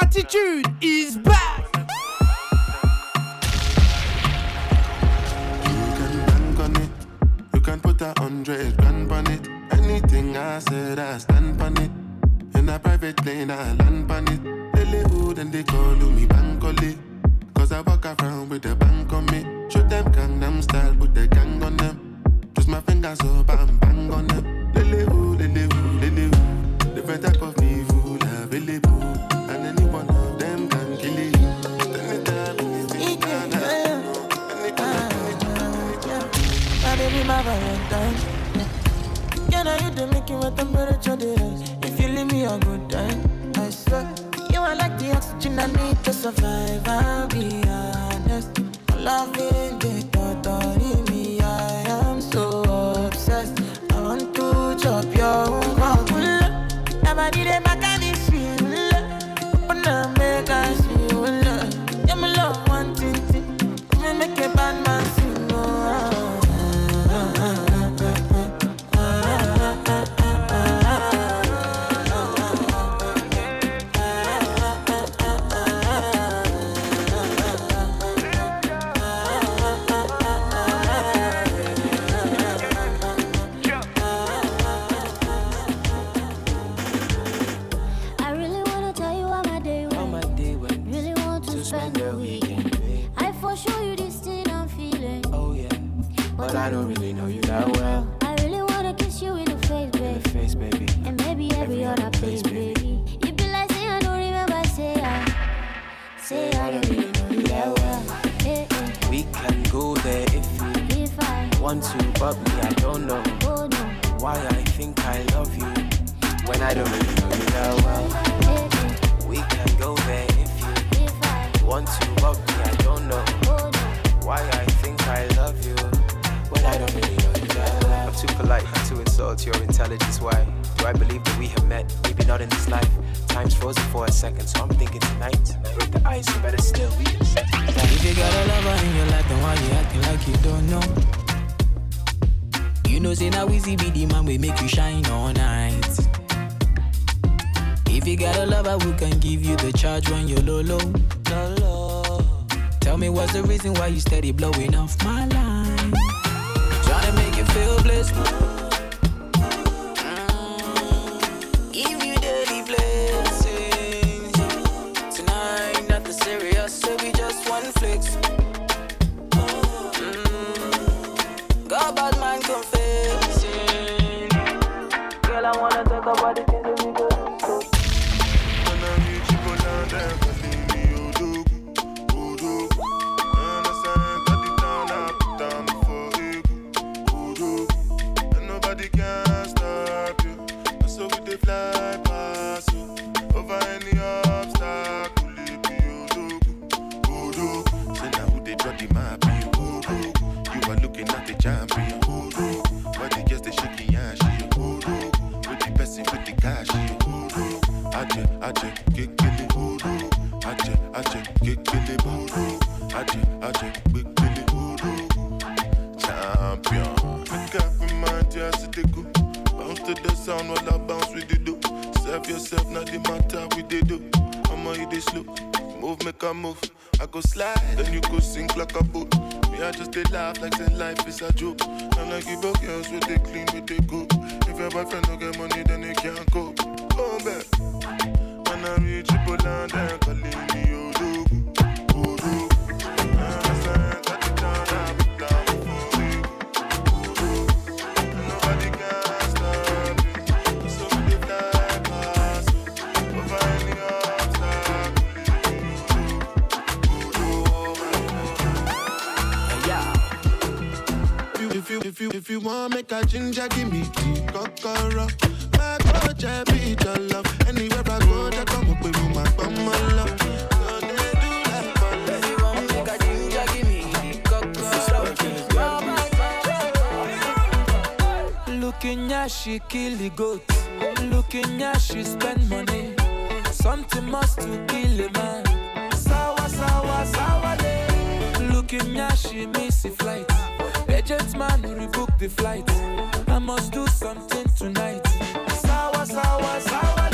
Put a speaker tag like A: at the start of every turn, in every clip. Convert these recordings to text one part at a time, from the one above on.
A: attitude is back.
B: You can bank on it. You can put a hundred grand on it. Anything I said, I stand on it. In a private lane, I land on it. Live and they call me Bankole. Cause I walk around with the bank on me. Show them Gangnam style, put the gang on them. Twist my fingers up and bang on them. Lele who, lele who, lele who. Different type of evil available.
C: My Valentine. Yeah, now you do make it with temperature rise. If you leave me a good time, I swear. You are like the oxygen I need to survive. I'll be honest. Loving I don't really know you that well.
D: I really wanna kiss you in the face,
C: In the face, baby.
D: And maybe every,
C: Every
D: other place,
C: place,
D: baby. You be like, say I don't remember, say I. Say I don't really know you that well.
C: We can go there if you
D: if I
C: want to, but me, I don't know
D: go no.
C: why I think I love you when I don't really know you that well. We can go there if you
D: if I
C: want to, but I'm too polite to insult your intelligence. Why do I believe that we have met? Maybe not in this life. Time's frozen for a second, so I'm thinking tonight. Break the ice, you better still be set.
E: If you got a lover in your life, then why you acting like you don't know? You know, say now easy be the man we make you shine all night. If you got a lover who can give you the charge when you're low low, tell me what's the reason why you steady blowing off my line? Mm, Give you daily blessings. Tonight, nothing serious, so we just one. Mm, God, bad man. Girl, I wanna talk about the
B: is a joke. And I give up girls with they clean, with they go. If your boyfriend don't get money, then they can't go. Go oh, back. When I reach Poland, then calling me Odogwu, If you, if you, want make a ginger, give me the kokoro. My coach, I be your love. Anywhere I go, just come up with my bum, love. So they do like ballad.
E: If you want make a ginger, give me cocoa.
F: Looking at she kill the goat. Looking at she spend money. Something must to kill a man. Sawa sawa sawa day. Looking at she miss a flight. Agent man, rebook the flight. I must do something tonight. Sour, sour, sour.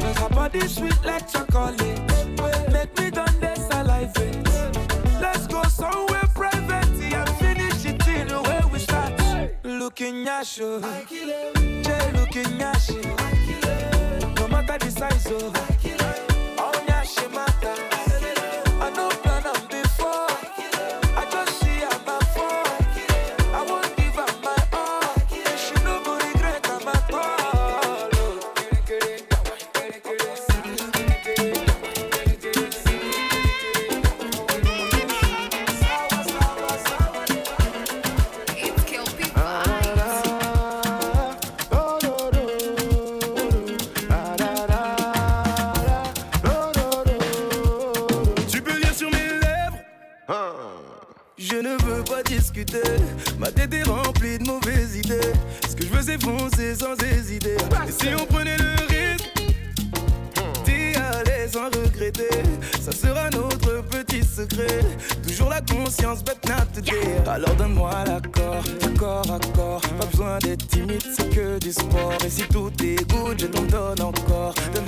F: Cause her body sweet like chocolate. Make me done this alive. Let's go somewhere private. and finish it in the way we start. Looking at you. Jay, looking at you. No matter the size, oh.
G: All my matter.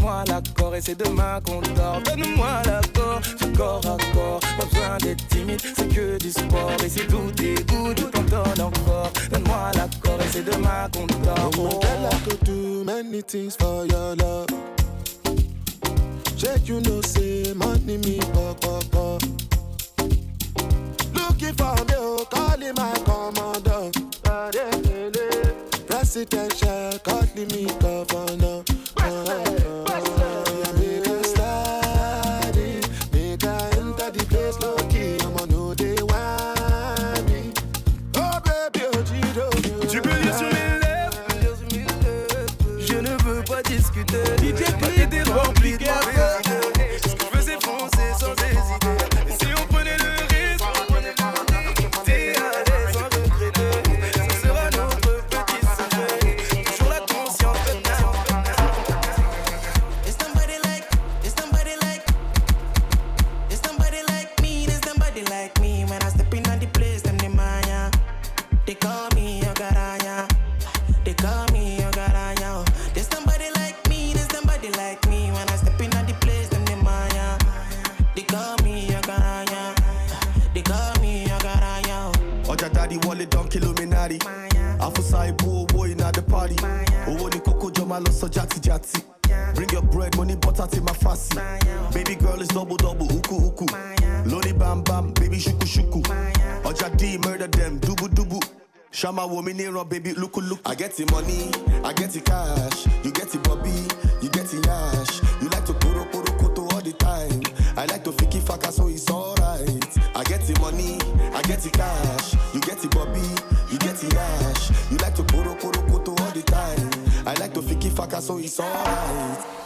G: Donne-moi l'accord et c'est demain qu'on dort. Donne-moi l'accord, du corps à corps. Pas besoin d'être timide, c'est que du sport. Et si tout dégoûte, tout en donne encore. Donne-moi l'accord et c'est demain qu'on dort.
B: Oh, tell I could do many for you. Looking for me, oh, calling my commander. Presidential, calling me
H: cover. uku. Loni bam bam, baby shuku shuku. Oja D murder them, dubu dubu. Shama woman near baby look look. I get the money, I get the cash. You get the bobby, you get the yash. You like to poro poro koto all the time. I like to fiki faka so it's alright. I get the money, I get the cash. You get the bobby, you get the yash. You like to poro poro koto all the time. I like to fiki faka so it's alright.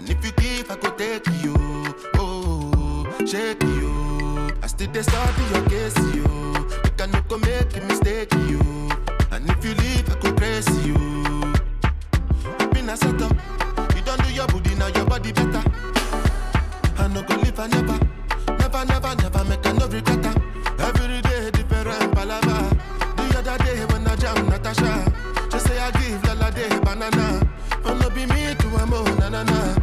B: And if you give, I could take you. Oh, shake you. I still dey study your case, you. You can no go make a mistake, you. And if you leave, I could praise you. Been a set up. You don't do your booty, now your body better. I no go live, I never. Never, never, never make a no regret. Every day different palava. The other day when I jam Natasha, she say I give Lala day banana. Oh no be me to a mo na na na.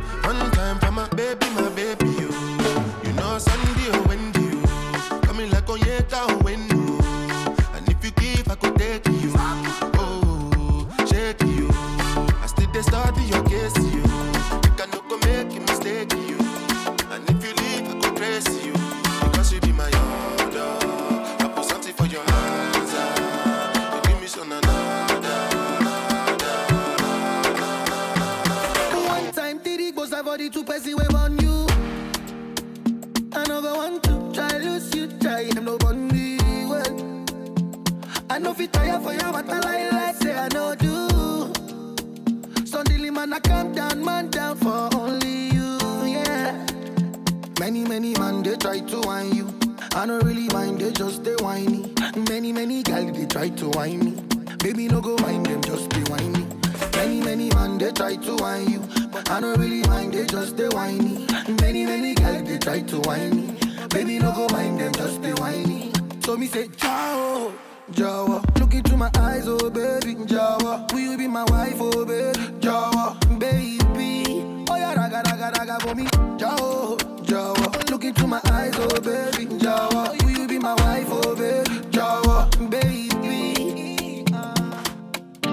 B: Baby, no go
I: mind them, just be whiny. So me say, ciao. Jawa, look into my eyes, oh baby, Jawa. Will you be my wife, oh baby, Jawa, baby? Oh yeah, raga raga raga for me, Jawa, Jawa. Look into my eyes, oh baby, Jawa. Will you be my wife, oh baby, Jawa, baby?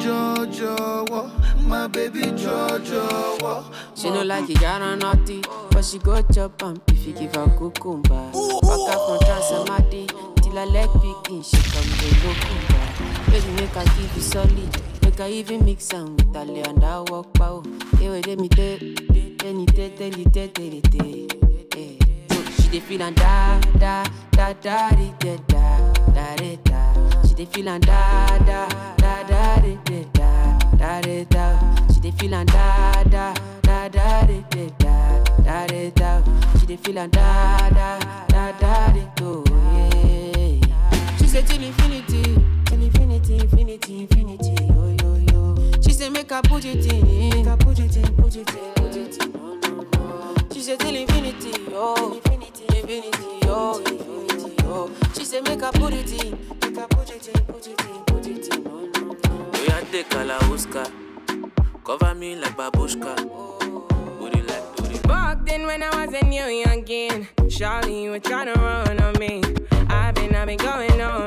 I: Jojo, my baby Jojo.
J: She no like it, got on naughty, but she go chop am if you give her cucumber. Waka from Transamadi till her leg picking, she come to locumba. Baby make her give you solid, make her even mix am with lay and I walk pow. Hey, wait, let me tell, tell me tell, tell you tell, tell you tell. She dey feel and da da da da da da da da. She dey feel and da da da da da da da da da. She dey feel and da da da da di, da da da da da. She dey feel and da da da da di, go yeah. She say till infinity, till infinity, infinity, infinity, yo yo yo. She say make I put it in, make I put it in, put it in, put it in. No, no, no. She said till infinity, oh, infinity, infinity, oh, infinity, oh. She said make I put it in, make I put it in, put it in, put it in. No, no, no.
K: We are take Kalauska. Cover me like babushka. Booty like booty.
L: Back then when I was a new youngin', Charlie, you were trying to run on me. I've been, I've been going on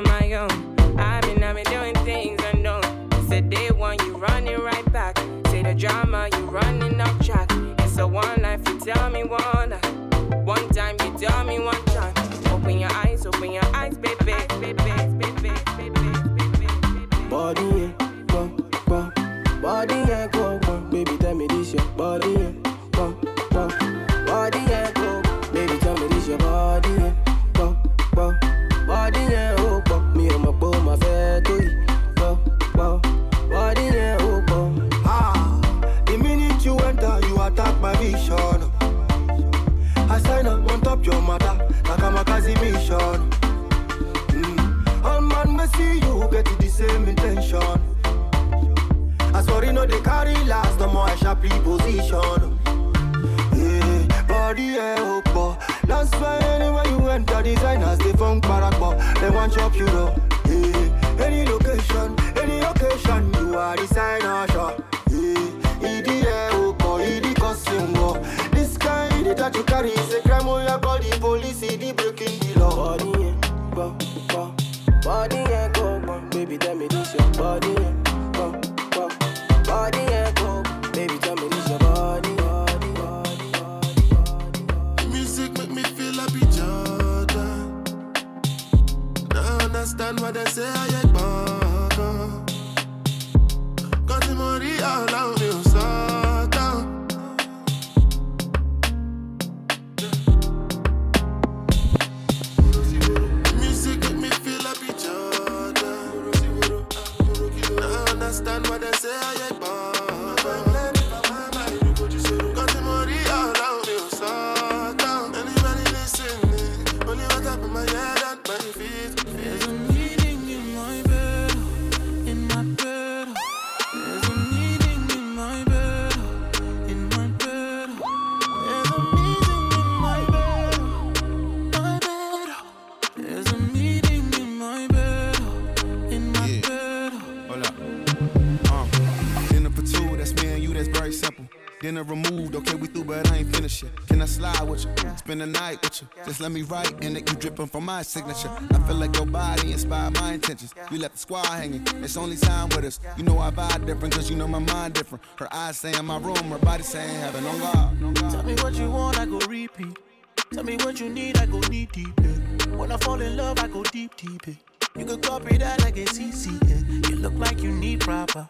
I: position. Yeah, body, yeah, oh, boy. That's why anywhere you enter, designers, they funk barakbo. They want chop you, though. Eh, yeah, any location, any occasion, you are designer, sure. Eh, yeah, idi, yeah, oh, boy, idi, costume. This kind that you carry is a crime on your body,
M: dinner removed. Okay, we through, but I ain't finished yet. Can I slide with you? Spend the night with you. Just let me write in it. You dripping from my signature. I feel like your body inspired my intentions. You left the squad hanging. It's only time with us. You know I vibe different, cause you know my mind different. Her eyes say in my room, her body saying heaven oh, on oh, God.
I: Tell me what you want, I go repeat. Tell me what you need, I go deep, deep. Yeah. When I fall in love, I go deep, deep. Yeah. You could copy that like a CC. Yeah. You look like you need proper.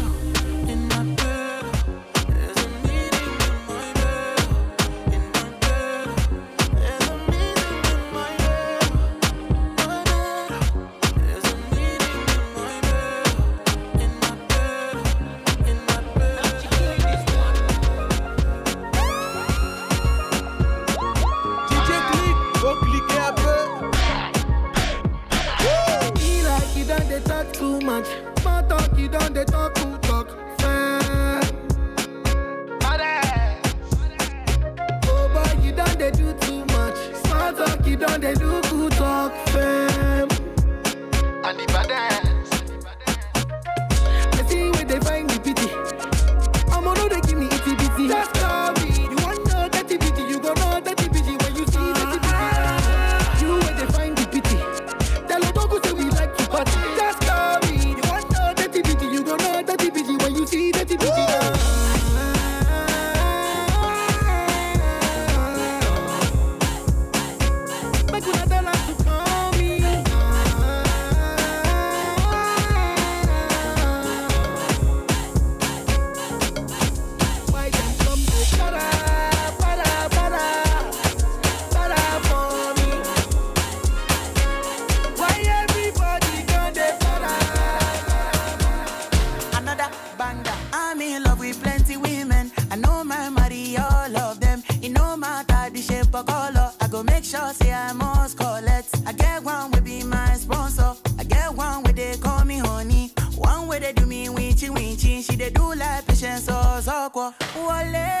I: The
N: shape or color. I go make sure say I must collect. I get one will be my sponsor. I get one where they call me honey. One where they do me winchy winchy. She they do like patience or so Wale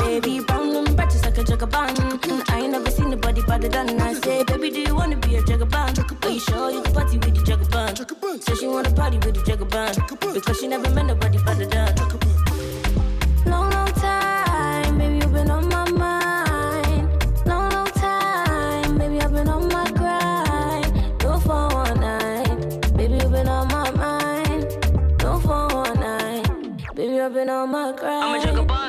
O: wanna be a jugger? Are you sure you can party with the jugger band? Said she wanna party with the jugger band Because she never met nobody but the done Long, long time, baby, you've been on my mind. Long, long time, baby, I've been on my grind. No for one night, baby, you've been on my mind. No for one night, baby, I've been on my grind
P: I'm a jugger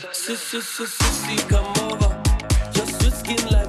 Q: Sissy, sissy, sissy, come over. Your sweet skin like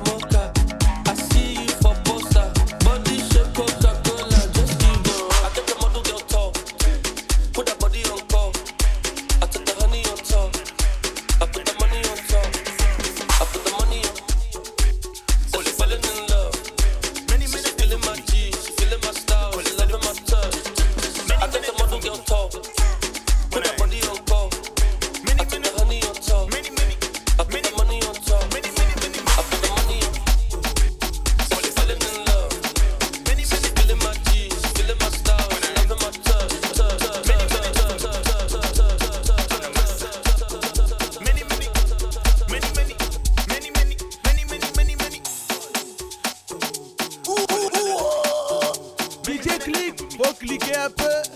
R: eklig Erbe